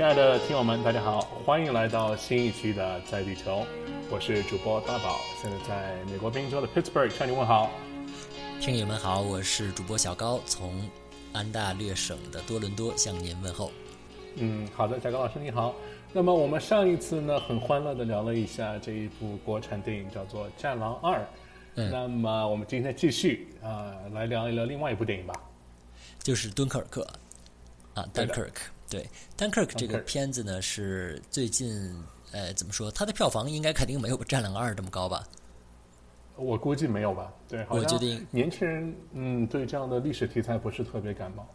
亲爱的听友们，大家好，欢迎来到新一期的在地球，我是主播大宝，现在在美国宾州的 Pittsburgh 向你问好。听友们好，我是主播小高，从安大略省的多伦多向您问候。嗯，好的，小高老师你好。那么我们上一次呢，很欢乐的聊了一下这一部国产电影，叫做《战狼二》。嗯，那么我们今天继续啊，来聊一聊另外一部电影吧，就是《敦刻尔克》啊，《Dunkirk》。对，《Dunkirk》这个片子呢，是最近呃，怎么说？它的票房应该肯定没有《战狼二》这么高吧？我估计没有吧。对，我决定年轻人嗯，对这样的历史题材不是特别感冒。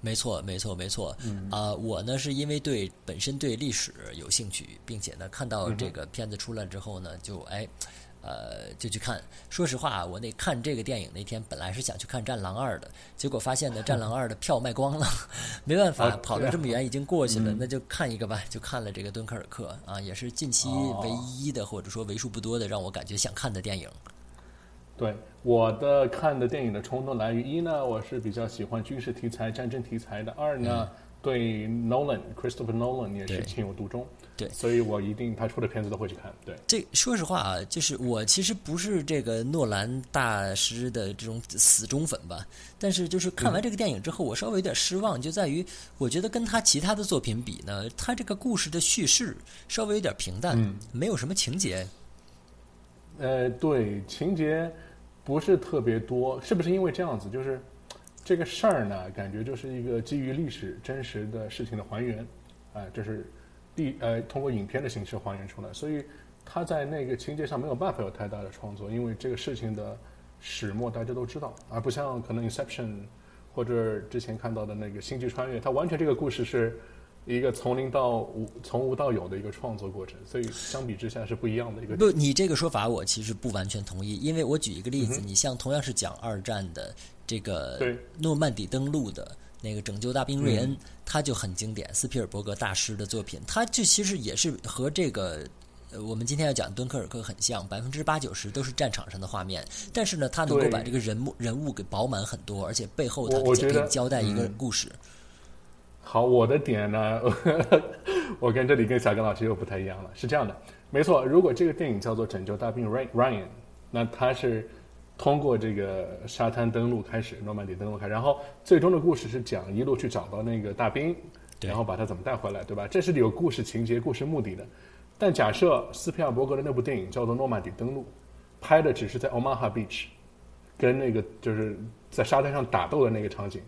没错，没错，没错。啊，我呢是因为对本身对历史有兴趣，并且呢看到这个片子出来之后呢，就哎，呃，就去看。说实话，我那看这个电影那天本来是想去看《战狼二》的，结果发现呢，《战狼二》的票卖光了，没办法，跑了这么远已经过去了，那就看一个吧，就看了这个《敦刻尔克》啊，也是近期唯一的或者说为数不多的让我感觉想看的电影。对我的看的电影的冲动来于一呢，我是比较喜欢军事题材、战争题材的；二呢，对 Nolan Christopher Nolan 也是情有独钟。对，所以我一定他出的片子都会去看。对，这说实话啊，就是我其实不是这个诺兰大师的这种死忠粉吧，但是就是看完这个电影之后，我稍微有点失望，就在于我觉得跟他其他的作品比呢，他这个故事的叙事稍微有点平淡，没有什么情节。呃，对，情节不是特别多，是不是因为这样子？就是这个事儿呢，感觉就是一个基于历史真实的事情的还原，啊，就是历呃通过影片的形式还原出来，所以他在那个情节上没有办法有太大的创作，因为这个事情的始末大家都知道，而不像可能《Inception》或者之前看到的那个《星际穿越》，它完全这个故事是。一个从零到无、从无到有的一个创作过程，所以相比之下是不一样的一个。不，你这个说法我其实不完全同意，因为我举一个例子，你像同样是讲二战的这个诺曼底登陆的那个拯救大兵瑞恩，他就很经典，斯皮尔伯格大师的作品，他就其实也是和这个我们今天要讲敦刻尔克很像，百分之八九十都是战场上的画面，但是呢，他能够把这个人物人物给饱满很多，而且背后他可以交代一个故事。好，我的点呢，我跟这里跟小刚老师又不太一样了。是这样的，没错，如果这个电影叫做《拯救大兵 Ryan》，那他是通过这个沙滩登陆开始，诺曼底登陆开始，然后最终的故事是讲一路去找到那个大兵，然后把他怎么带回来，对吧？这是有故事情节、故事目的的。但假设斯皮尔伯格的那部电影叫做《诺曼底登陆》，拍的只是在 Omaha Beach，跟那个就是在沙滩上打斗的那个场景。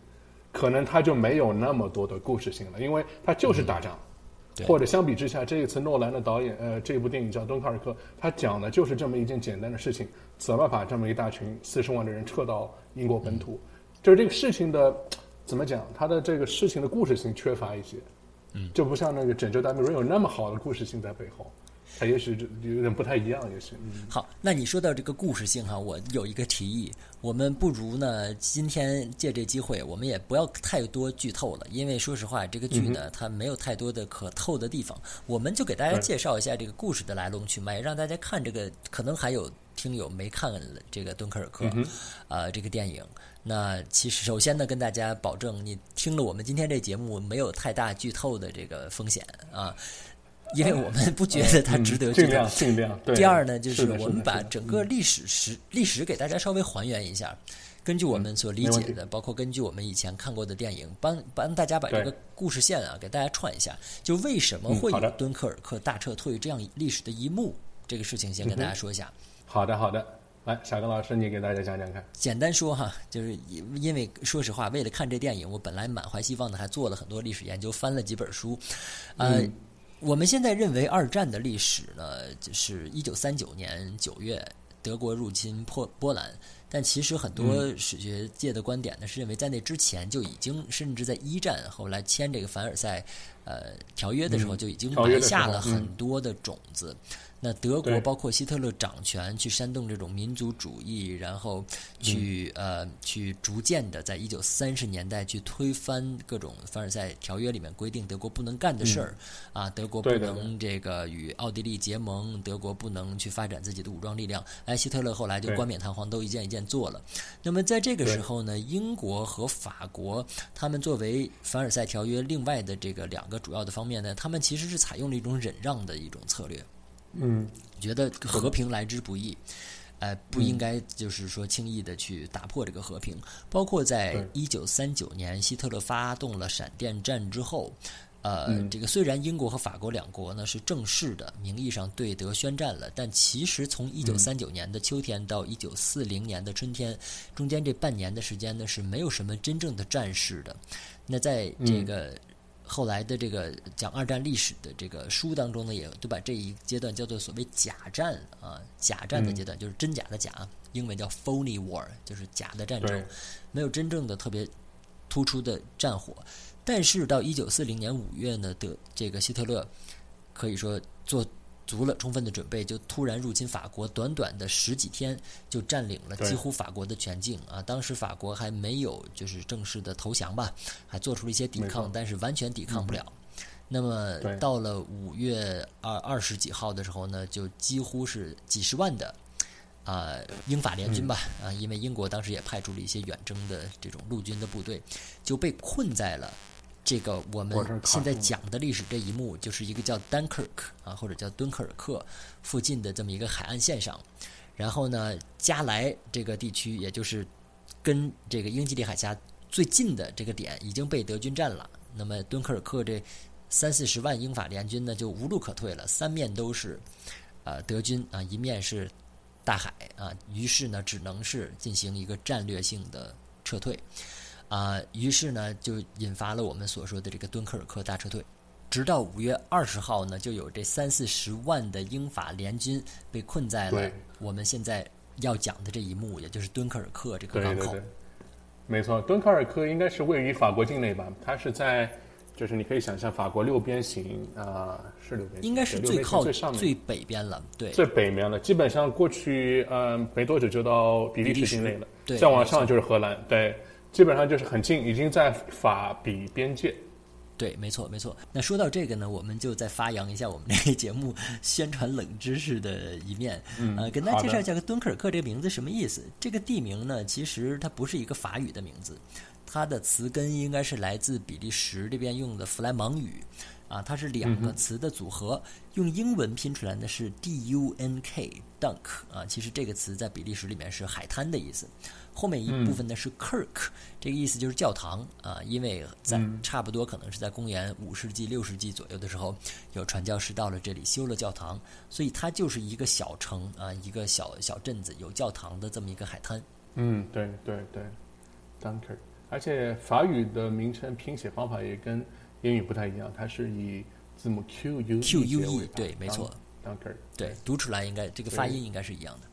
可能他就没有那么多的故事性了，因为他就是打仗，或者相比之下，这一次诺兰的导演，呃，这部电影叫《敦刻尔克》，他讲的就是这么一件简单的事情，怎么把这么一大群四十万的人撤到英国本土，就是这个事情的怎么讲，他的这个事情的故事性缺乏一些，嗯，就不像那个《拯救大兵瑞恩》有那么好的故事性在背后。它也许就有点不太一样，也是。好，那你说到这个故事性哈，我有一个提议，我们不如呢，今天借这机会，我们也不要太多剧透了，因为说实话，这个剧呢，它没有太多的可透的地方，我们就给大家介绍一下这个故事的来龙去脉，让大家看这个，可能还有听友没看这个《敦刻尔克》啊，这个电影。那其实首先呢，跟大家保证，你听了我们今天这节目，没有太大剧透的这个风险啊。因为我们不觉得它值得这样尽量。第二呢，就是我们把整个历史史历史给大家稍微还原一下，根据我们所理解的，包括根据我们以前看过的电影，帮帮大家把这个故事线啊给大家串一下。就为什么会有敦刻尔克大撤退这样历史的一幕？这个事情先跟大家说一下。好的，好的。来，小刚老师，你给大家讲讲看。简单说哈，就是因为说实话，为了看这电影，我本来满怀希望的，还做了很多历史研究，翻了几本书，呃。我们现在认为二战的历史呢，就是一九三九年九月德国入侵波波兰，但其实很多史学界的观点呢是认为在那之前就已经，甚至在一战后来签这个凡尔赛呃条约的时候就已经埋下了很多的种子。那德国包括希特勒掌权，去煽动这种民族主义，然后去呃去逐渐的在一九三十年代去推翻各种凡尔赛条约里面规定德国不能干的事儿啊，德国不能这个与奥地利结盟，德国不能去发展自己的武装力量。哎，希特勒后来就冠冕堂皇都一件一件。件做了。那么在这个时候呢，英国和法国他们作为凡尔赛条约另外的这个两个主要的方面呢，他们其实是采用了一种忍让的一种策略。嗯，觉得和平来之不易，呃，不应该就是说轻易的去打破这个和平。包括在一九三九年希特勒发动了闪电战之后。呃，这个虽然英国和法国两国呢是正式的名义上对德宣战了，但其实从一九三九年的秋天到一九四零年的春天，中间这半年的时间呢是没有什么真正的战事的。那在这个后来的这个讲二战历史的这个书当中呢，也都把这一阶段叫做所谓假战啊，假战的阶段就是真假的假，英文叫 phony war，就是假的战争，没有真正的特别突出的战火。但是到一九四零年五月呢，德这个希特勒可以说做足了充分的准备，就突然入侵法国，短短的十几天就占领了几乎法国的全境啊！当时法国还没有就是正式的投降吧，还做出了一些抵抗，但是完全抵抗不了。那么到了五月二二十几号的时候呢，就几乎是几十万的。啊，英法联军吧，啊，因为英国当时也派出了一些远征的这种陆军的部队，就被困在了这个我们现在讲的历史这一幕，就是一个叫 Dunkirk 啊，或者叫敦刻尔克附近的这么一个海岸线上。然后呢，加莱这个地区，也就是跟这个英吉利海峡最近的这个点，已经被德军占了。那么敦刻尔克这三四十万英法联军呢，就无路可退了，三面都是啊德军啊，一面是。大海啊，于是呢，只能是进行一个战略性的撤退，啊，于是呢，就引发了我们所说的这个敦刻尔克大撤退。直到五月二十号呢，就有这三四十万的英法联军被困在了我们现在要讲的这一幕，也就是敦刻尔克这个港口。没错，敦刻尔克应该是位于法国境内吧？它是在。就是你可以想象，法国六边形啊，是六边形，应该是最靠最上面最北边了，对，最北面了。基本上过去，嗯，没多久就到比利时境内了，对，再往上就是荷兰，对，基本上就是很近，已经在法比边界。对，没错，没错。那说到这个呢，我们就再发扬一下我们这个节目宣传冷知识的一面，呃，跟大家介绍一下个敦刻尔克这个名字什么意思。这个地名呢，其实它不是一个法语的名字。它的词根应该是来自比利时这边用的弗莱芒语，啊，它是两个词的组合，用英文拼出来呢是 D U N K，Dunk，啊，其实这个词在比利时里面是海滩的意思。后面一部分呢是 Kirk，这个意思就是教堂，啊，因为在差不多可能是在公元五世纪、六世纪左右的时候，有传教士到了这里修了教堂，所以它就是一个小城啊，一个小小镇子有教堂的这么一个海滩。嗯，对对对，Dunker。而且法语的名称拼写方法也跟英语不太一样，它是以字母 Q U Q U E 对，没错，Dunker 对，读出来应该这个发音应该是一样的。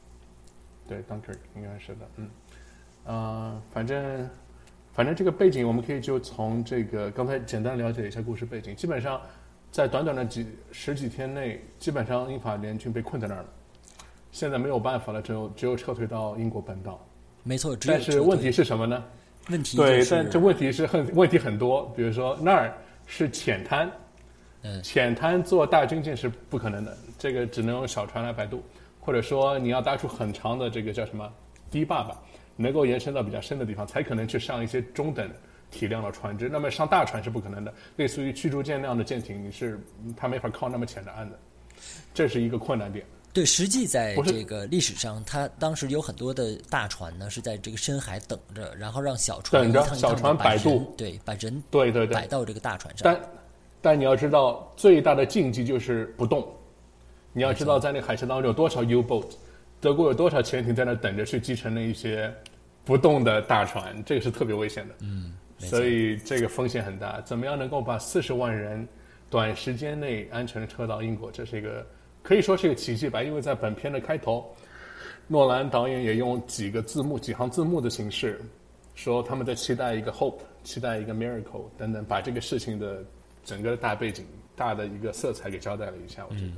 对，Dunker 应该是的，嗯，啊，反正反正这个背景我们可以就从这个刚才简单了解一下故事背景，基本上在短短的几十几天内，基本上英法联军被困在那儿了，现在没有办法了，只有只有撤退到英国本岛。没错，但是问题是什么呢？问题对，但这问题是很问题很多，比如说那儿是浅滩，嗯，浅滩做大军舰是不可能的，这个只能用小船来摆渡，或者说你要搭出很长的这个叫什么堤坝吧，能够延伸到比较深的地方，才可能去上一些中等体量的船只。那么上大船是不可能的，类似于驱逐舰那样的舰艇，你是它没法靠那么浅的岸的，这是一个困难点。对，实际在这个历史上，它当时有很多的大船呢，是在这个深海等着，然后让小船等着小船摆渡，对，把人对对对摆到这个大船上。但但你要知道，最大的禁忌就是不动。你要知道，在那个海峡当中有多少 U-boat，德国有多少潜艇在那等着去击沉那一些不动的大船，这个是特别危险的。嗯，所以这个风险很大。怎么样能够把四十万人短时间内安全的撤到英国？这是一个。可以说是一个奇迹吧，因为在本片的开头，诺兰导演也用几个字幕、几行字幕的形式，说他们在期待一个 hope，期待一个 miracle 等等，把这个事情的整个大背景、大的一个色彩给交代了一下。我觉得，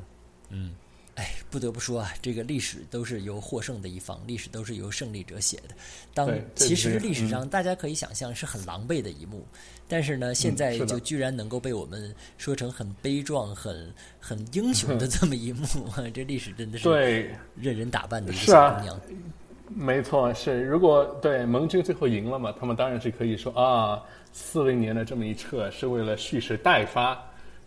嗯。哎，不得不说啊，这个历史都是由获胜的一方，历史都是由胜利者写的。当其实历史上大家可以想象是很狼狈的一幕，但是呢，现在就居然能够被我们说成很悲壮、很很英雄的这么一幕，这历史真的是对任人打扮的一个小姑娘。没错，是如果对盟军最后赢了嘛，他们当然是可以说啊，四零年的这么一撤是为了蓄势待发，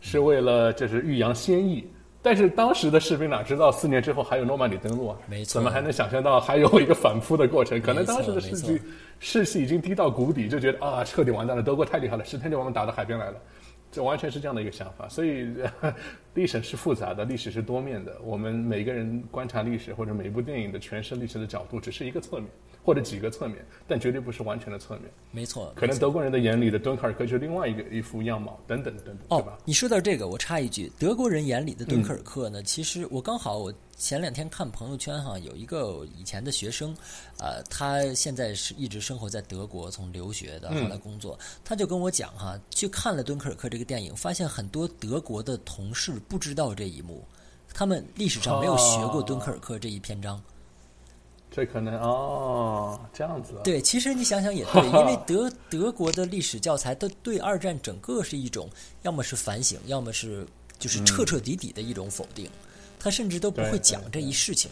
是为了就是欲扬先抑。但是当时的士兵哪知道四年之后还有诺曼底登陆啊？没错，怎么还能想象到还有一个反扑的过程？可能当时的士气士气已经低到谷底，就觉得啊，彻底完蛋了，德国太厉害了，十天就把我们打到海边来了。这完全是这样的一个想法，所以 历史是复杂的，历史是多面的。我们每个人观察历史或者每一部电影的诠释历史的角度，只是一个侧面或者几个侧面，但绝对不是完全的侧面。没错，可能德国人的眼里的敦刻尔克是另外一个一副样貌，等等等等，对吧？你说到这个，我插一句，德国人眼里的敦刻尔克呢，其实我刚好我。前两天看朋友圈哈，有一个以前的学生，呃，他现在是一直生活在德国，从留学的后来工作，他就跟我讲哈，去看了《敦刻尔克》这个电影，发现很多德国的同事不知道这一幕，他们历史上没有学过敦刻尔克这一篇章。这可能哦，这样子。对，其实你想想也对，因为德德国的历史教材都对二战整个是一种，要么是反省，要么是就是彻彻底底的一种否定。他甚至都不会讲这一事情。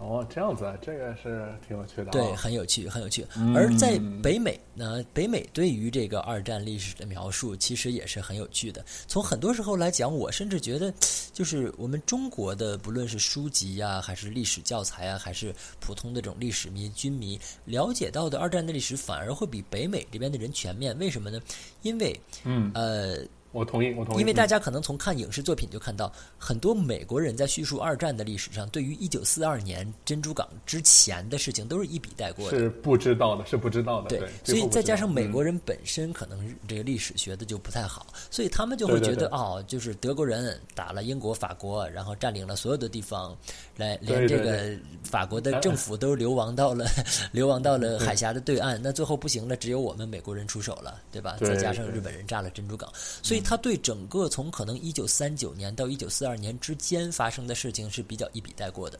哦，这样子啊，这个是挺有趣的。对，很有趣，很有趣。而在北美呢，北美对于这个二战历史的描述，其实也是很有趣的。从很多时候来讲，我甚至觉得，就是我们中国的，不论是书籍呀，还是历史教材啊，还是普通的这种历史迷、军迷了解到的二战的历史，反而会比北美这边的人全面。为什么呢？因为，嗯，呃。我同意，我同意。因为大家可能从看影视作品就看到，很多美国人在叙述二战的历史上，对于一九四二年珍珠港之前的事情，都是一笔带过的。是不知道的，是不知道的。对，所以再加上美国人本身可能这个历史学的就不太好，所以他们就会觉得哦，就是德国人打了英国、法国，然后占领了所有的地方，来连这个法国的政府都流亡到了流亡到了海峡的对岸，那最后不行了，只有我们美国人出手了，对吧？再加上日本人炸了珍珠港，所以。他对整个从可能一九三九年到一九四二年之间发生的事情是比较一笔带过的。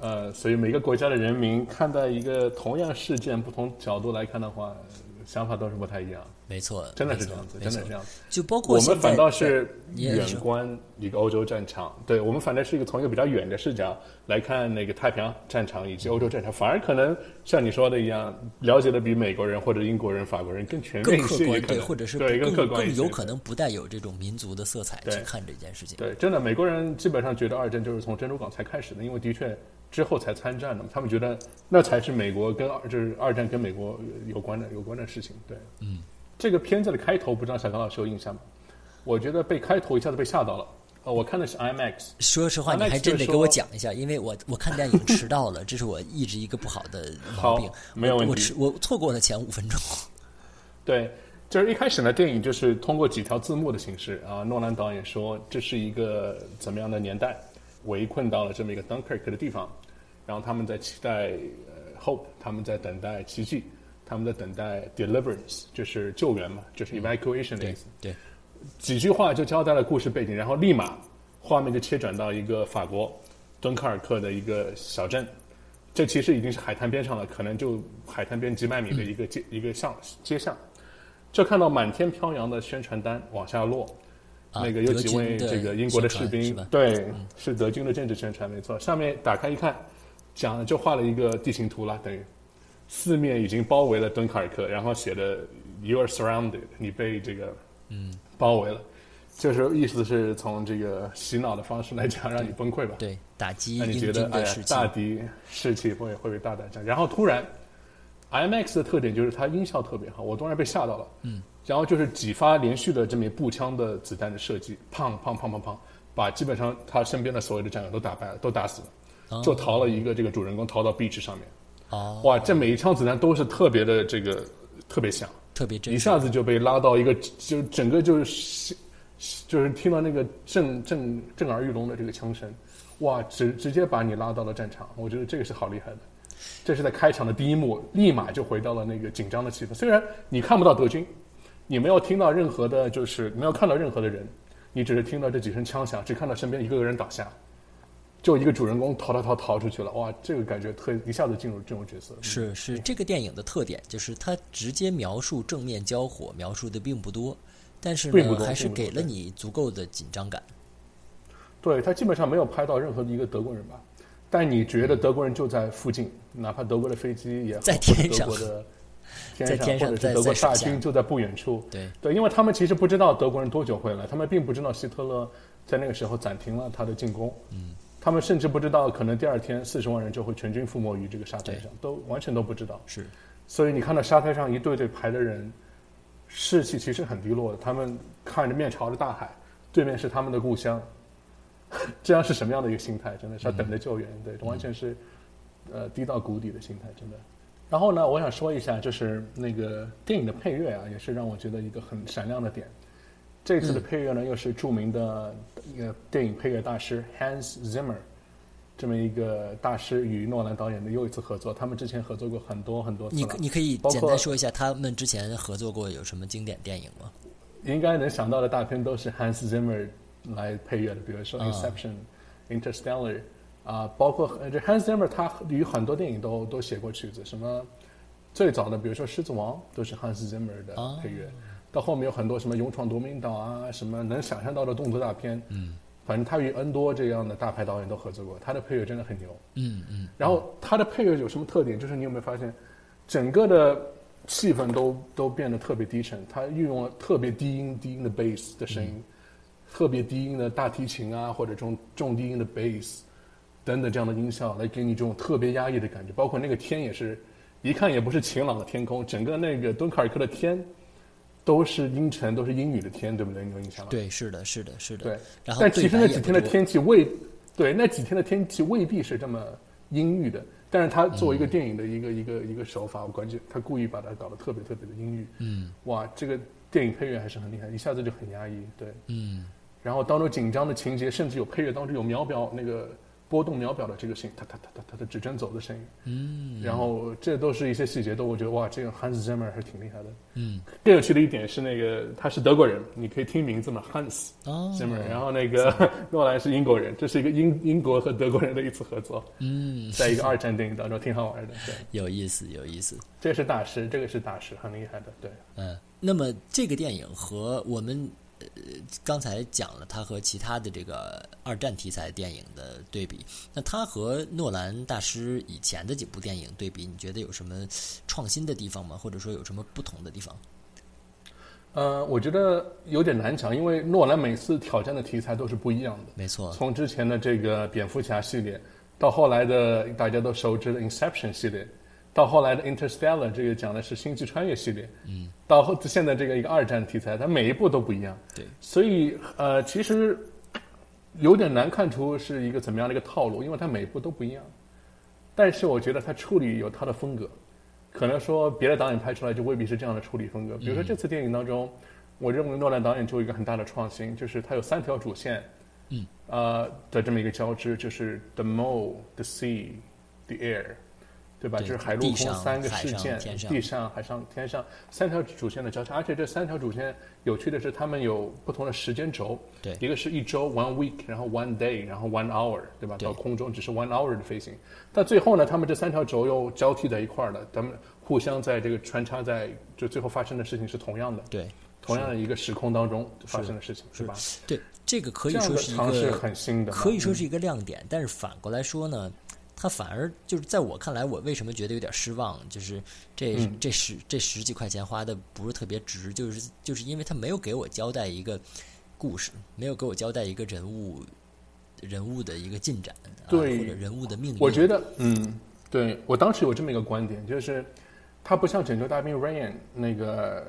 呃，所以每个国家的人民看待一个同样事件，不同角度来看的话。想法都是不太一样，没错，真的是这样子，真的是这样子。就包括我们反倒是远观一个欧洲战场，对我们反正是一个从一个比较远的视角来看那个太平洋战场以及欧洲战场，反而可能像你说的一样，了解的比美国人或者英国人、法国人更全面一些，对，或者是对更客观更有可能不带有这种民族的色彩去看这件事情。对，真的，美国人基本上觉得二战就是从珍珠港才开始的，因为的确。之后才参战的，他们觉得那才是美国跟二就是二战跟美国有关的有关的事情。对，嗯，这个片子的开头不知道小刚老师有印象吗？我觉得被开头一下子被吓到了。呃，我看的是 IMAX。说实话，你还真得给我讲一下，因为我我看电影迟到了，这是我一直一个不好的毛病。没有问题。我我错过了前五分钟。对，就是一开始呢，电影就是通过几条字幕的形式啊，诺兰导演说这是一个怎么样的年代。围困到了这么一个 Dunkirk 的地方，然后他们在期待呃 hope，他们在等待奇迹，他们在等待 deliverance，就是救援嘛，就是 evacuation 的意思。对，几句话就交代了故事背景，然后立马画面就切转到一个法国敦刻尔克的一个小镇，这其实已经是海滩边上了，可能就海滩边几百米的一个街一个巷街巷，就看到满天飘扬的宣传单往下落。那个有几位这个英国的士兵，对，是德军的政治宣传，没错。上面打开一看，讲就画了一个地形图了，等于四面已经包围了敦刻尔克，然后写的 “You are surrounded”，你被这个嗯包围了，就是意思是从这个洗脑的方式来讲，让你崩溃吧？对，打击那你觉得哎呀，大敌士气会会被大打战，然后突然，IMAX 的特点就是它音效特别好，我突然被吓到了，嗯。然后就是几发连续的这么步枪的子弹的射击，砰砰砰砰砰，把基本上他身边的所有的战友都打败了，都打死了，就逃了一个这个主人公逃到 beach 上面。哦，哇，这每一枪子弹都是特别的这个特别响，特别震，一下子就被拉到一个就整个就是就是听到那个震震震耳欲聋的这个枪声，哇，直直接把你拉到了战场，我觉得这个是好厉害的。这是在开场的第一幕，立马就回到了那个紧张的气氛。虽然你看不到德军。你没有听到任何的，就是没有看到任何的人，你只是听到这几声枪响，只看到身边一个个人倒下，就一个主人公逃逃逃逃出去了。哇，这个感觉特一下子进入这种角色。是是，这个电影的特点就是它直接描述正面交火，描述的并不多，但是呢，还是给了你足够的紧张感。对他基本上没有拍到任何的一个德国人吧？但你觉得德国人就在附近，哪怕德国的飞机也好，在天上德国的天在天上或者在是德国大军就在不远处。对，对，因为他们其实不知道德国人多久会来，他们并不知道希特勒在那个时候暂停了他的进攻。嗯，他们甚至不知道可能第二天四十万人就会全军覆没于这个沙滩上，都完全都不知道。是所以你看到沙滩上一队队排的人，士气其实很低落的。他们看着面朝着大海，对面是他们的故乡，这样是什么样的一个心态？真的是要等着救援，对，完全是呃低到谷底的心态，真的。然后呢，我想说一下，就是那个电影的配乐啊，也是让我觉得一个很闪亮的点。这次的配乐呢，又是著名的一个电影配乐大师 Hans Zimmer 这么一个大师与诺兰导演的又一次合作。他们之前合作过很多很多次你可，你可以简单说一下他们之前合作过有什么经典电影吗？应该能想到的大片都是 Hans Zimmer 来配乐的，比如说啊 Inception、Interstellar 啊，包括呃这 Hans Zimmer 他与很多电影都都写过曲子，什么最早的比如说《狮子王》都是 Hans Zimmer 的啊配乐，到后面有很多什么《勇闯夺命岛》啊，什么能想象到的动作大片，嗯，反正他与 N 多这样的大牌导演都合作过，他的配乐真的很牛。嗯嗯，然后他的配乐有什么特点？就是你有没有发现，整个的气氛都都变得特别低沉，他运用了特别低音低音的 bass 的声音，特别低音的大提琴啊，或者这种重低音的 bass 等等这样的音效，来给你这种特别压抑的感觉。包括那个天也是，一看也不是晴朗的天空，整个那个敦刻尔克的天都是阴沉，都是阴雨的天，对不对？你有印象吗？对，是的，是的，是的。对，然后但其实那几天的天气未，对那几天的天气未必是这么阴郁的。但是他作为一个电影的一个、一个一个手法，我感觉他故意把它搞得特别特别的阴郁。嗯哇，这个电影配乐还是很厉害，一下子就很压抑。对，嗯然后当中紧张的情节，甚至有配乐当中有秒表那个波动秒表的这个声音，它它它它它的指针走的声音。嗯然后这都是一些细节，都我觉得哇，这个 Hans Zimmer 还是挺厉害的。嗯更有趣的一点是，那个他是德国人，你可以听名字嘛，Hans。哦 Zimmer，然后那个 诺兰是英国人，这是一个英英国和德国人的一次合作，嗯，在一个二战电影当中挺好玩的。对，有意思，有意思。这是大师，这个是大师，很厉害的。对，嗯，那么这个电影和我们呃刚才讲了他和其他的这个二战题材电影的对比，那他和诺兰大师以前的几部电影对比，你觉得有什么创新的地方吗？或者说有什么不同的地方？呃，我觉得有点难讲，因为诺兰每次挑战的题材都是不一样的。没错，从之前的这个蝙蝠侠系列，到后来的大家都熟知的 Inception 系列，到后来的 Interstellar 这个讲的是星际穿越系列，嗯，到后现在这个一个二战题材，它每一部都不一样。对，所以呃，其实有点难看出是一个怎么样的一个套路，因为它每一部都不一样。但是我觉得它处理有它的风格，可能说别的导演拍出来就未必是这样的处理风格。比如说这次电影当中，我认为诺兰导演就有一个很大的创新，就是它有三条主线，嗯，呃的这么一个交织，就是 the mole, the sea, the air，对吧？就是海陆空三个事件，地上、海上、天上三条主线的交叉，而且这三条主线有趣的是，他们有不同的时间轴，对一个是一周 one week，然后 one day，然后 one hour，对吧？对到空中只是 one hour 的飞行，但最后呢，他们这三条轴又交替在一块儿了，他们互相在这个穿插在，就最后发生的事情是同样的，对同样的一个时空当中发生的事情，是吧？对，这个可以说是一尝试个很新的可以说是一个亮点，但是反过来说呢，它反而就是在我看来，我为什么觉得有点失望？就是这、嗯这十这十几块钱花的不是特别值，就是就是因为他没有给我交代一个故事，没有给我交代一个人物人物的一个进展，或者人物的命运。我觉得，嗯，对我当时有这么一个观点，就是他不像拯救大兵 Ryan 那个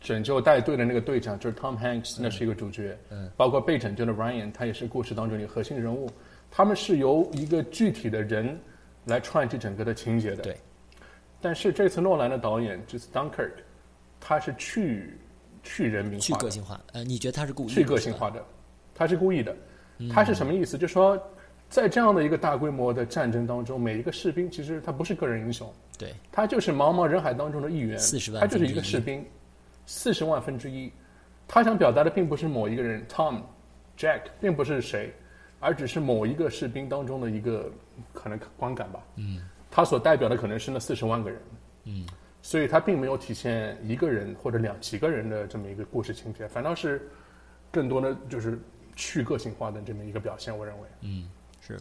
拯救带队的那个队长，就是 Tom Hanks，那是一个主角，嗯，包括被拯救的 Ryan，他也是故事当中的核心人物。他们是由一个具体的人来串起整个的情节的。对。但是这次诺兰的导演就是 Dunkirk，他是去去人民化去个性化，呃，你觉得他是故意的去个性化的，他是故意的。他是什么意思？就说在这样的一个大规模的战争当中，每一个士兵其实他不是个人英雄，对他就是茫茫人海当中的一员，40万他就是一个士兵，四十万分之一。他想表达的并不是某一个人 Tom、Jack，并不是谁，而只是某一个士兵当中的一个可能观感吧。嗯，他所代表的可能是那四十万个人。嗯，所以他并没有体现一个人或者两几个人的这么一个故事情节，反倒是更多的就是去个性化的这么一个表现。我认为，嗯是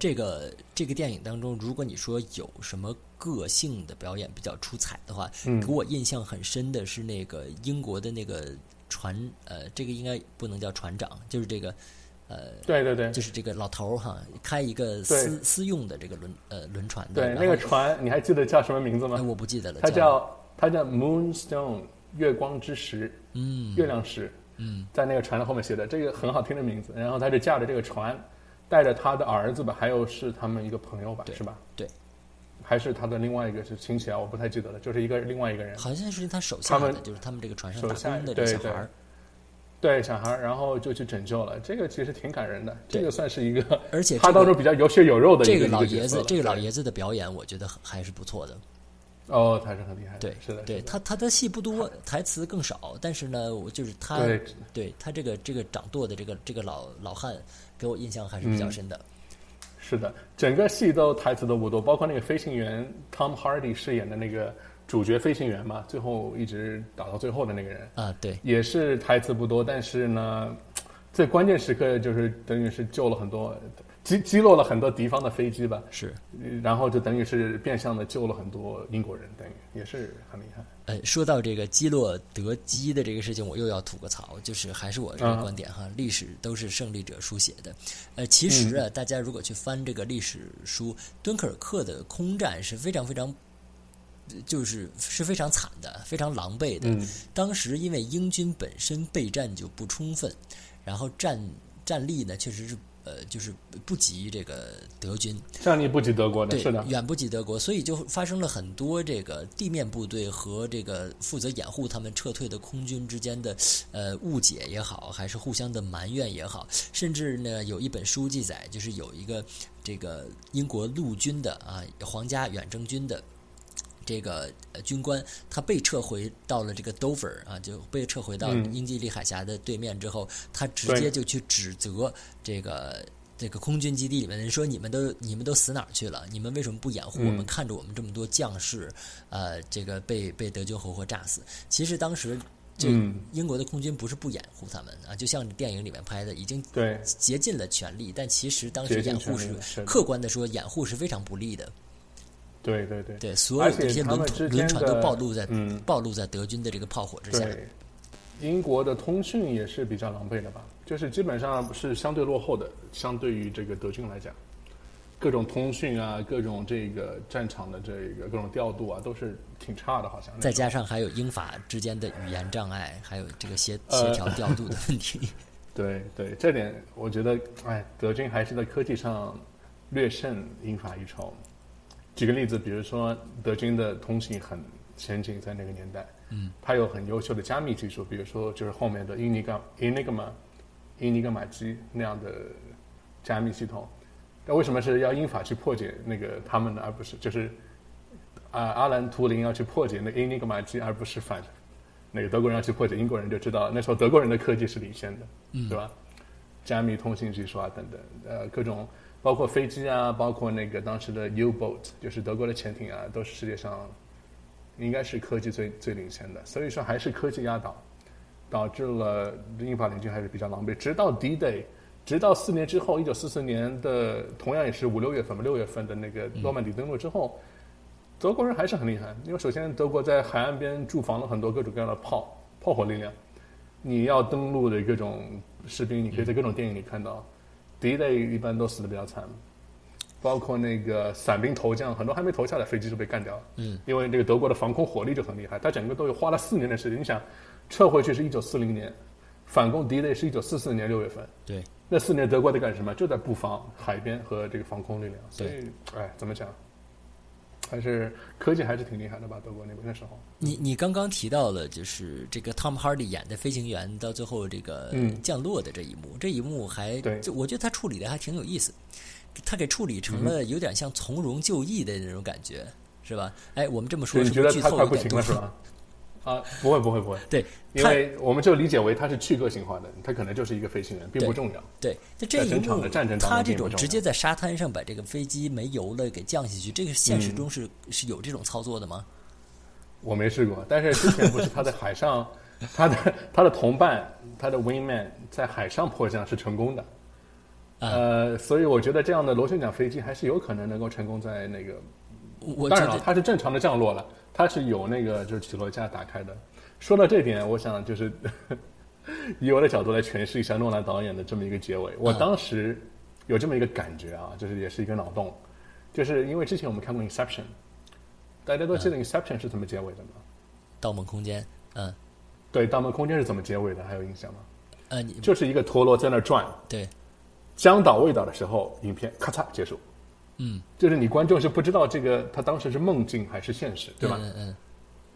这个这个电影当中，如果你说有什么个性的表演比较出彩的话，嗯给我印象很深的是那个英国的那个船，呃，这个应该不能叫船长，就是这个呃，对对对。就是这个老头儿哈，开一个私私用的这个轮呃轮船的，对，那个船你还记得叫什么名字吗？哎？我不记得了，它叫它叫 Moonstone 月光之石，嗯。月亮石，嗯。在那个船的后面写的，这个很好听的名字。然后他就驾着这个船，带着他的儿子吧，还有是他们一个朋友吧，是吧？对，还是他的另外一个是亲戚啊，我不太记得了，就是一个另外一个人，好像是他手下的，就是他们这个船上手下打工的这小孩儿，对小孩儿，然后就去拯救了。这个其实挺感人的，这个算是一个而且 他当中比较有血有肉的这一个个老爷子这个老爷子的表演，我觉得很还是不错的。哦，他是很厉害的，对，是的，对他他的戏不多，台词更少，但是呢，我就是他对对他这个这个掌舵的这个这个老老汉，给我印象还是比较嗯深的。是的，整个戏都台词都不多，包括那个飞行员 Tom Hardy 饰演的那个主角飞行员嘛，最后一直打到最后的那个人，啊，对，也是台词不多，但是呢，最关键时刻就是等于是救了很多，击击落了很多敌方的飞机吧，是。然后就等于是变相的救了很多英国人，等于也是很厉害。呃，说到这个击落德基的这个事情，我又要吐个槽，就是还是我这个啊观点哈，历史都是胜利者书写的。呃，其实嗯啊，大家如果去翻这个历史书，敦刻尔克的空战是非常非常，就是是非常惨的，非常狼狈的。嗯当时因为英军本身备战就不充分，然后战战力呢确实是呃就是不及这个德军，战力不及德国的，是的，远不及德国，所以就发生了很多这个地面部队和这个负责掩护他们撤退的空军之间的呃误解也好，还是互相的埋怨也好，甚至呢有一本书记载，就是有一个这个英国陆军的啊皇家远征军的。这个呃军官他被撤回到了这个 Dover 啊，就被撤回到嗯英吉利海峡的对面之后，他直接就去指责这个这个空军基地里面的人说：“你们都你们都死哪儿去了？你们为什么不掩护我们？嗯看着我们这么多将士，呃，这个被被德军活活炸死。其实当时这嗯英国的空军不是不掩护他们啊，就像电影里面拍的，已经对，竭尽了全力，但其实当时掩护是客观的说，掩护是非常不利的。对对对对，所有的这些轮轮船都暴露在嗯暴露在德军的这个炮火之下。英国的通讯也是比较狼狈的吧，就是基本上是相对落后的，相对于这个德军来讲，各种通讯啊，各种这个战场的这个各种调度啊，都是挺差的，好像。再加上还有英法之间的语言障碍，还有这个协呃协调调度的问题。对对，这点我觉得，哎，德军还是在科技上略胜英法一筹。举个例子，比如说德军的通信很先进，在那个年代，嗯，它有很优秀的加密技术，比如说就是后面的 Enigma、Enigma、Enigma 机那样的加密系统。那为什么是要英法去破解那个他们的，而不是就是啊阿兰图灵要去破解那 Enigma 机，而不是反那个德国人要去破解英国人，就知道那时候德国人的科技是领先的，嗯对吧？加密通信技术啊等等，呃，各种包括飞机啊，包括那个当时的 U-boat，就是德国的潜艇啊，都是世界上应该是科技最最领先的。所以说还是科技压倒，导致了英法联军还是比较狼狈。直到 D-Day，直到四年之后，一九四四年的同样也是五六月份吧，六月份的那个诺曼底登陆之后。德国人还是很厉害，因为首先德国在海岸边驻防了很多各种各样的炮炮火力量，你要登陆的各种士兵，你可以在各种电影里看到，第一代一般都死的比较惨，包括那个伞兵投降，很多还没投下来，飞机就被干掉了。嗯，因为这个德国的防空火力就很厉害，它整个都有花了四年的时间。你想，撤回去是一九四零年，反攻敌类是一九四四年六月份，对，那四年德国在干什么？就在布防海边和这个防空力量。所以，哎，怎么讲？还是科技还是挺厉害的吧？德国那边的时候。你你刚刚提到了，就是这个 Tom Hardy 演的飞行员到最后这个嗯降落的这一幕，这一幕还对就我觉得他处理的还挺有意思，他给处理成了有点像从容就义的那种感觉，是吧？哎，我们这么说你是不是剧觉得他快透有点多不行了是？吧？啊，不会不会不会，对，因为我们就理解为他是去个性化的，他可能就是一个飞行员，并不重要。对，就这一在整场幕的战争，当中他这种直接在沙滩上把这个飞机没油了给降下去，这个现实嗯。中是、是有这种操作的吗？我没试过，但是之前不是他在海上，他的他的同伴，他的 wingman 在海上迫降是成功的，呃，所以我觉得这样的螺旋桨飞机还是有可能能够成功在那个。我当然了，它是正常的降落了，它是有那个就是起落架打开的。说到这点，我想就是 以我的角度来诠释一下诺兰导演的这么一个结尾。我嗯当时有这么一个感觉啊，就是也是一个脑洞，就是因为之前我们看过《Inception》，大家都记得《Inception》是怎么结尾的吗？《盗梦空间》嗯对，《盗梦空间》是怎么结尾的？还有印象吗？呃你就是一个陀螺在那转，对将倒未倒的时候，影片咔嚓结束。嗯，就是你观众是不知道这个他当时是梦境还是现实，对吧？嗯嗯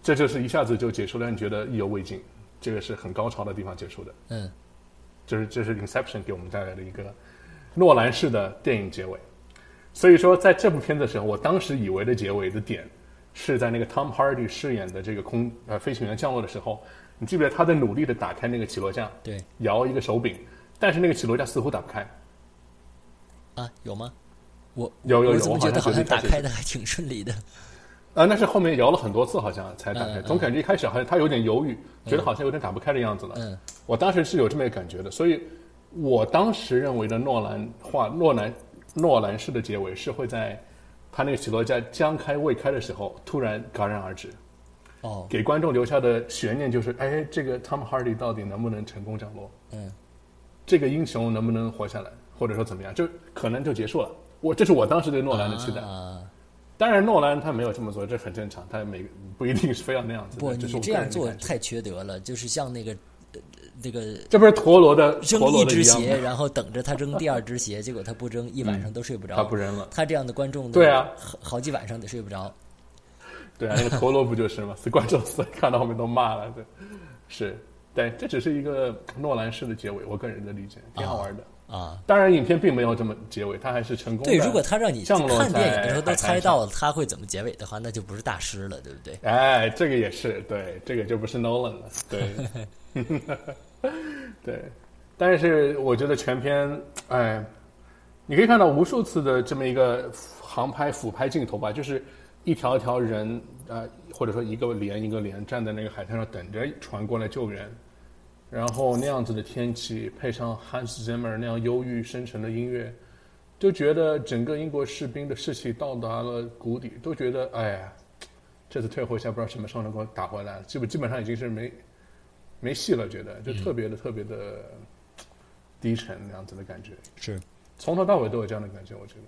这就是一下子就结束了，让你觉得意犹未尽。这个是很高潮的地方结束的，嗯就是这是 Inception 给我们带来的一个诺兰式的电影结尾。所以说，在这部片子的时候，我当时以为的结尾的点是在那个 Tom Hardy 饰演的这个空呃飞行员降落的时候，你记不记得他在努力的打开那个起落架，对摇一个手柄，但是那个起落架似乎打不开。啊有吗？我有有有我怎么觉得好像打开的还挺顺利的？啊，那是后面摇了很多次，好像才打开。嗯嗯总感觉一开始好像他有点犹豫，觉得好像有点打不开的样子了。嗯我当时是有这么一个感觉的，所以我当时认为的诺兰画诺兰诺兰式的结尾是会在他那个许多家将开未开的时候突然戛然而止，哦给观众留下的悬念就是：哎，这个 Tom Hardy 到底能不能成功降落？嗯这个英雄能不能活下来，或者说怎么样，就可能就结束了。我这是我当时对诺兰的期待。啊当然，诺兰他没有这么做，这很正常，他每不一定是非要那样子的。不，你这样做太缺德了，就是像那个呃那个这不是陀螺的扔一只？鞋，然后等着他扔第二只鞋，结果他不扔，一晚上都睡不着。他不扔了。他这样的观众，对啊，好好几晚上得睡不着。对啊，那个陀螺不就是吗？所以观众看到后面都骂了。对，是，对，这只是一个诺兰式的结尾，我个人的理解，挺好玩的。啊，当然，影片并没有这么结尾，他还是成功的。对，如果他让你看电影的时候都猜到了他会怎么结尾的话，那就不是大师了，对不对？哎，这个也是对，这个就不是 Nolan 了，对，对，但是我觉得全片，哎，你可以看到无数次的这么一个航拍俯拍镜头吧，就是一条一条人，呃，或者说一个连一个连站在那个海滩上等着船过来救援，然后那样子的天气，配上 Hans Zimmer 那样忧郁深沉的音乐，就觉得整个英国士兵的士气到达了谷底，都觉得哎呀。这次退后一下，不知道什么时候能够打回来，基本基本上已经是没没戏了，觉得就特别的、特别的低沉那样子的感觉，是。从头到尾都有这样的感觉，我觉得。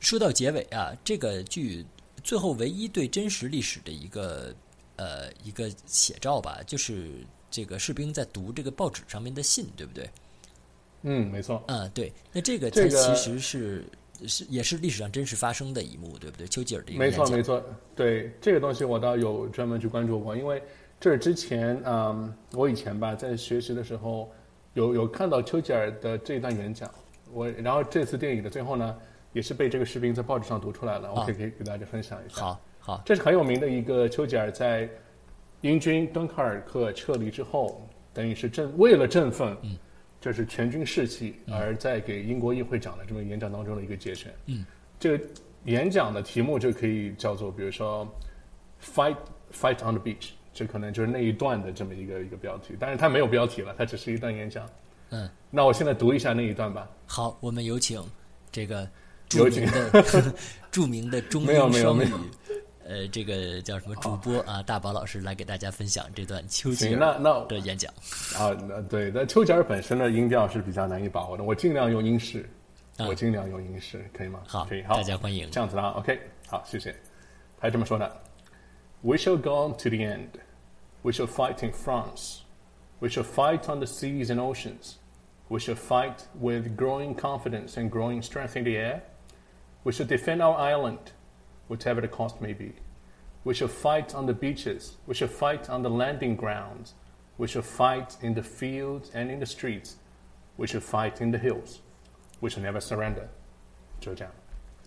说到结尾啊，这个剧最后唯一对真实历史的一个呃一个写照吧，就是这个士兵在读这个报纸上面的信，对不对？嗯，没错，嗯，对。那这个它这个其实是是也是历史上真实发生的一幕，对不对？丘吉尔的一个没错，没错。对这个东西，我倒有专门去关注过，因为这是之前，嗯，我以前吧在学习的时候有有看到丘吉尔的这一段演讲，我然后这次电影的最后呢，也是被这个士兵在报纸上读出来了，我可以给给大家分享一下。好好这是很有名的一个丘吉尔在英军敦刻尔克撤离之后，等于是振为了振奋，嗯，就是全军士气，而在给英国议会长的这么演讲当中的一个节选。嗯，这个演讲的题目就可以叫做，比如说 “fight fight on the beach”，这可能就是那一段的这么一个一个标题。但是它没有标题了，它只是一段演讲。嗯，那我现在读一下那一段吧。好，我们有请这个著有请名的 著名的中没有英双语没有没有呃，这个叫什么主播啊？大宝老师来给大家分享这段丘吉行，尔那那的演讲。啊，那对，但丘吉尔本身的音调是比较难以把握的，我尽量用英式，啊我尽量用英式，可以吗？好可以，好，大家欢迎这样子啦，OK，好，谢谢。他是这么说的：We shall go on to the end. We shall fight in France. We shall fight on the seas and oceans. We shall fight with growing confidence and growing strength in the air. We shall defend our island, whatever the cost may be. We shall fight on the beaches. We shall fight on the landing grounds. We shall fight in the fields and in the streets. We shall fight in the hills. We shall never surrender. 就这样，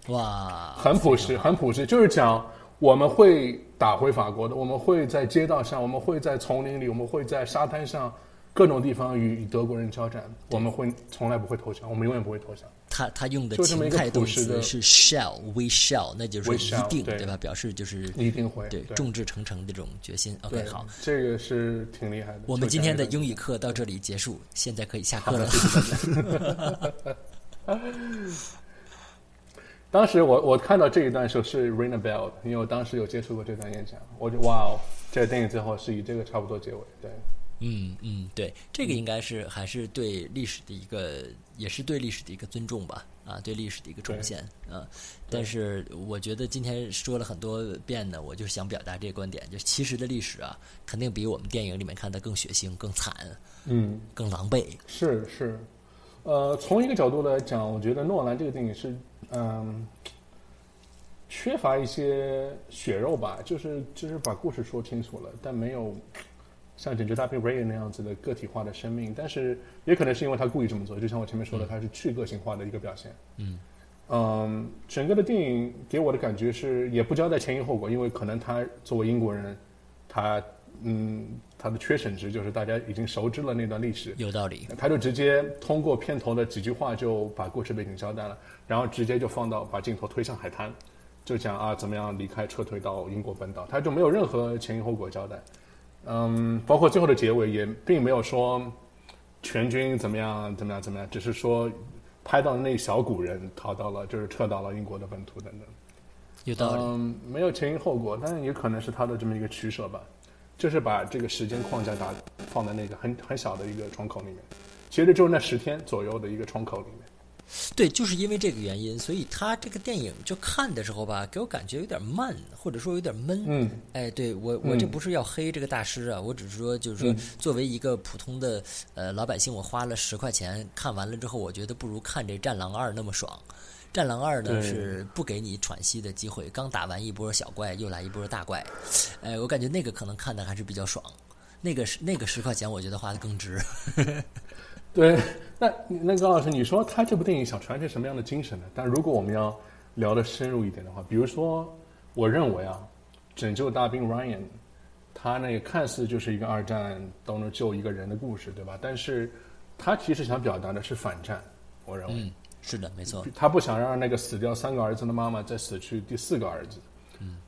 哇，很朴实，很朴实，就是讲我们会打回法国的，我们会在街道上，我们会在丛林里，我们会在沙滩上， 各种地方与德国人交战，我们会从来不会投降，我们永远不会投降。他他用的情态动词是 shall，we shall，那就是 We 说一 shall，定，对对吧？表示就是一定会对对众志成城的这种决心。OK，好，，这个是挺厉害的。我们今天的英语课到这里结束，现在可以下课了。当时我我看到这一段时候是 ring a bell，因为我当时有接触过这段演讲，我就哇哦，这个电影最后是以这个差不多结尾，对。嗯嗯，对，这个应该是还是对历史的一个，也是对历史的一个尊重吧，啊，对历史的一个重现啊。但是我觉得今天说了很多遍呢，我就想表达这个观点，就其实的历史啊，肯定比我们电影里面看的更血腥、更惨，嗯，更狼狈。是是，呃，从一个角度来讲，我觉得诺兰这个电影是嗯，缺乏一些血肉吧，就是就是把故事说清楚了，但没有。像拯救大兵瑞恩那样子的个体化的生命，但是也可能是因为他故意这么做，就像我前面说的，他是去个性化的一个表现。嗯嗯，整个的电影给我的感觉是也不交代前因后果，因为可能他作为英国人，他嗯他的缺省值就是大家已经熟知了那段历史，有道理，他就直接通过片头的几句话就把故事背景交代了，然后直接就放到把镜头推向海滩，就讲啊怎么样离开撤退到英国本岛，他就没有任何前因后果交代。嗯，包括最后的结尾也并没有说全军怎么样怎么样怎么样，只是说拍到那小股人逃到了，就是撤到了英国的本土等等。有道理。嗯，没有前因后果，但是也可能是他的这么一个取舍吧，就是把这个时间框架打放在那个很很小的一个窗口里面，其实就是那十天左右的一个窗口里面。对，就是因为这个原因，所以他这个电影就看的时候吧，给我感觉有点慢，或者说有点闷。嗯，哎，对我我这不是要黑这个大师啊，我只是说，就是说，作为一个普通的呃老百姓，我花了十块钱看完了之后，我觉得不如看这《战狼二》那么爽。《战狼二》呢是不给你喘息的机会，刚打完一波小怪，又来一波大怪，哎，我感觉那个可能看的还是比较爽。那个是那个十块钱，我觉得花的更值。对，那那高老师，你说他这部电影想传递什么样的精神呢？但如果我们要聊的深入一点的话，比如说，我认为啊，拯救大兵 Ryan，他那个看似就是一个二战当中救一个人的故事，对吧？但是，他其实想表达的是反战，我认为。嗯，是的，没错。他不想让那个死掉三个儿子的妈妈再死去第四个儿子。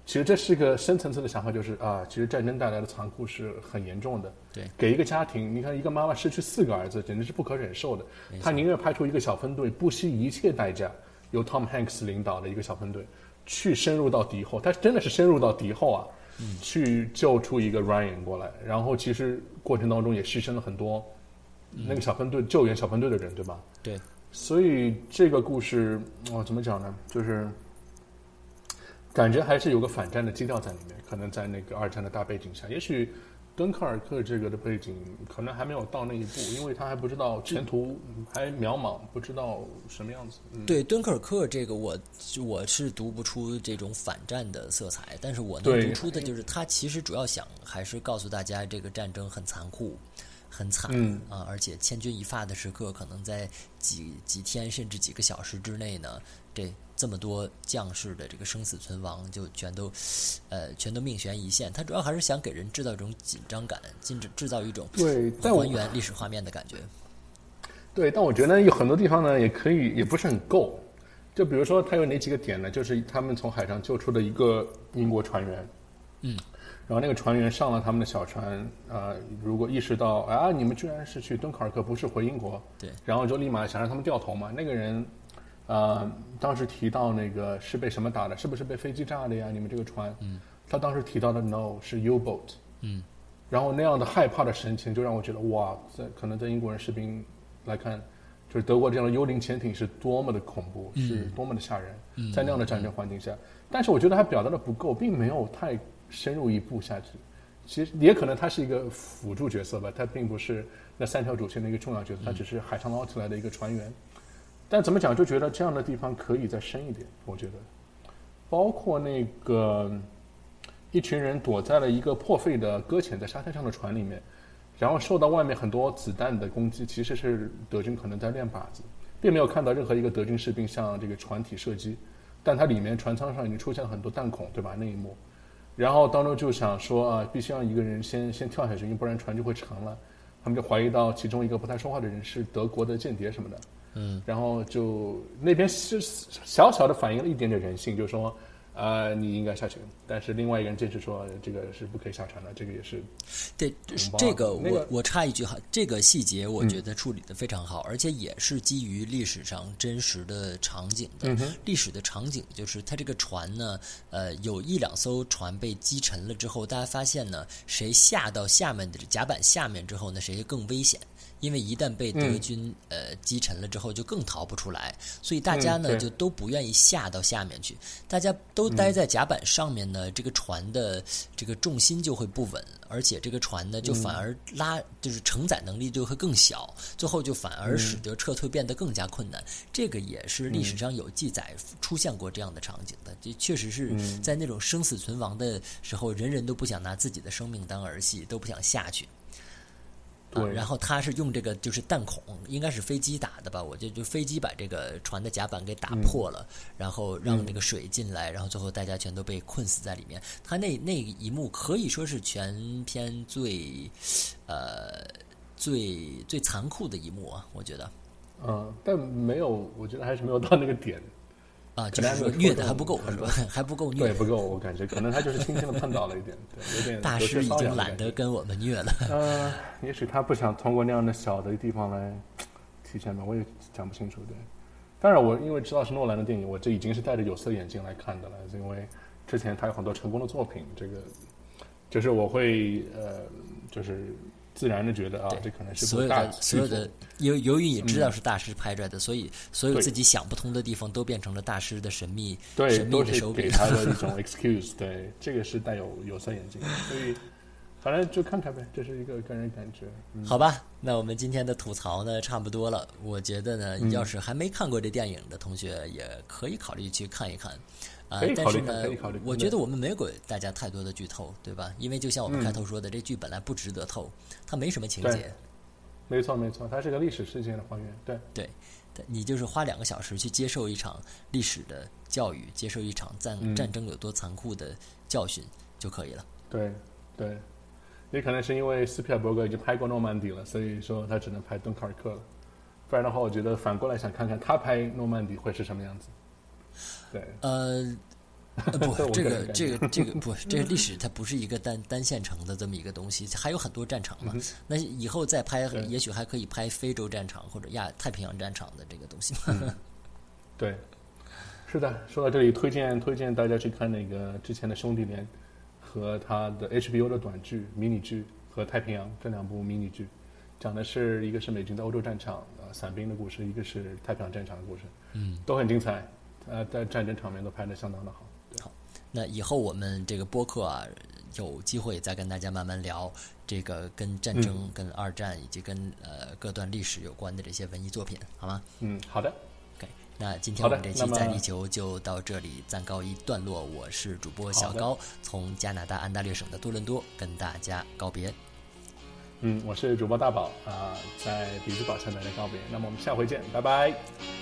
其实这是个深层次的想法，就是啊，其实战争带来的残酷是很严重的。对，给一个家庭，你看一个妈妈失去四个儿子，简直是不可忍受的。他宁愿派出一个小分队，不惜一切代价，由 Tom Hanks 领导的一个小分队，去深入到敌后。他真的是深入到敌后啊，去救出一个 Ryan 过来。然后其实过程当中也牺牲了很多那个小分队救援小分队的人，对吧？对。所以这个故事，哦，怎么讲呢？就是。感觉还是有个反战的基调在里面，可能在那个二战的大背景下，也许敦刻尔克这个的背景可能还没有到那一步，因为他还不知道前途还渺茫，不知道什么样子。对敦刻尔克这个，我我是读不出这种反战的色彩，但是我能读出的就是他其实主要想还是告诉大家，这个战争很残酷。很惨啊！而且千钧一发的时刻，可能在几几天甚至几个小时之内呢，这这么多将士的这个生死存亡就全都，呃，全都命悬一线。他主要还是想给人制造一种紧张感，制制造一种对还原历史画面的感觉。对，但我觉得有很多地方呢，也可以，也不是很够。就比如说，他有哪几个点呢？就是他们从海上救出的一个英国船员，嗯。然后那个船员上了他们的小船，啊，如果意识到啊，你们居然是去敦刻尔克，不是回英国，对，然后就立马想让他们掉头嘛。那个人，啊，当时提到那个是被什么打的？是不是被飞机炸的呀？你们这个船，嗯，他当时提到的 no 是 U boat，嗯，然后那样的害怕的神情，就让我觉得哇，在可能在英国人士兵来看，就是德国这样的幽灵潜艇是多么的恐怖，是多么的吓人，在那样的战争环境下，但是我觉得他表达的不够，并没有太。深入一步下去，其实也可能他是一个辅助角色吧，他并不是那三条主线的一个重要角色，他只是海上捞起来的一个船员。但怎么讲，就觉得这样的地方可以再深一点。我觉得，包括那个一群人躲在了一个破废的搁浅在沙滩上的船里面，然后受到外面很多子弹的攻击，其实是德军可能在练靶子，并没有看到任何一个德军士兵向这个船体射击，但它里面船舱上已经出现了很多弹孔，对吧？那一幕。然后当中就想说啊，必须让一个人先先跳下去，因为不然船就会沉了。他们就怀疑到其中一个不太说话的人是德国的间谍什么的。嗯。然后就那边是小小的反映了一点点人性，就是说呃，你应该下去。但是另外一个人坚持说这个是不可以下船的，这个也是。对，这个我我插一句哈，这个细节我觉得处理的非常好，而且也是基于历史上真实的场景的。历史的场景就是它这个船呢，呃，有一两艘船被击沉了之后，大家发现呢，谁下到下面的甲板下面之后呢，谁更危险。因为一旦被德军呃击沉了之后，就更逃不出来，所以大家呢就都不愿意下到下面去，大家都待在甲板上面呢，这个船的这个重心就会不稳，而且这个船呢就反而拉就是承载能力就会更小，最后就反而使得撤退变得更加困难。这个也是历史上有记载出现过这样的场景的，这确实是在那种生死存亡的时候，人人都不想拿自己的生命当儿戏，都不想下去。对，然后他是用这个就是弹孔，应该是飞机打的吧？我就就飞机把这个船的甲板给打破了，然后让那个水进来，然后最后大家全都被困死在里面。他那那一幕可以说是全片最，呃，最最残酷的一幕啊！我觉得。嗯，但没有，我觉得还是没有到那个点。啊，就是说虐的还不够，是吧？还不够虐，对，不够。我感觉可能他就是轻轻的碰到了一点，对，有点。大师已经懒得跟我们虐了。呃，也许他不想通过那样的小的地方来体现吧，我也讲不清楚。对，当然我因为知道是诺兰的电影，我这已经是戴着有色眼镜来看的了，因为之前他有很多成功的作品，这个就是我会呃，就是。自然的觉得啊，这可能是所有的所有的由由于你知道是大师拍出来的，所以所有自己想不通的地方都变成了大师的神秘神秘的手笔。给他的一种 excuse，对，这个是带有有色眼镜，所以反正就看看呗，这是一个个人感觉。好吧，那我们今天的吐槽呢，差不多了。我觉得呢，要是还没看过这电影的同学，也可以考虑去看一看。啊，但是呢，我觉得我们没给大家太多的剧透，对吧？因为就像我们开头说的，这剧本来不值得透，它没什么情节。没错，没错，它是个历史事件的还原。对，对，你就是花两个小时去接受一场历史的教育，接受一场战战争有多残酷的教训就可以了。对，对，也可能是因为斯皮尔伯格已经拍过诺曼底了，所以说他只能拍敦刻尔克了。不然的话，我觉得反过来想看看他拍诺曼底会是什么样子。对，呃，不，这个这个这个不，这个历史 它不是一个单单线程的这么一个东西，还有很多战场嘛。那以后再拍，也许还可以拍非洲战场或者亚太平洋战场的这个东西。对，是的。说到这里，推荐推荐大家去看那个之前的兄弟连和他的 HBO 的短剧迷你剧和太平洋这两部迷你剧，讲的是一个是美军在欧洲战场呃伞兵的故事，一个是太平洋战场的故事，嗯，都很精彩。呃，在战争场面都拍的相当的好。好，那以后我们这个播客啊，有机会再跟大家慢慢聊这个跟战争、跟二战以及跟呃各段历史有关的这些文艺作品，好吗？嗯，好的。OK，那今天我们这期在地球就到这里暂告一段落。我是主播小高，从加拿大安大略省的多伦多跟大家告别。嗯，我是主播大宝啊，在比兹堡向大家告别。那么我们下回见，拜拜。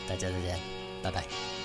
大家再见，拜拜。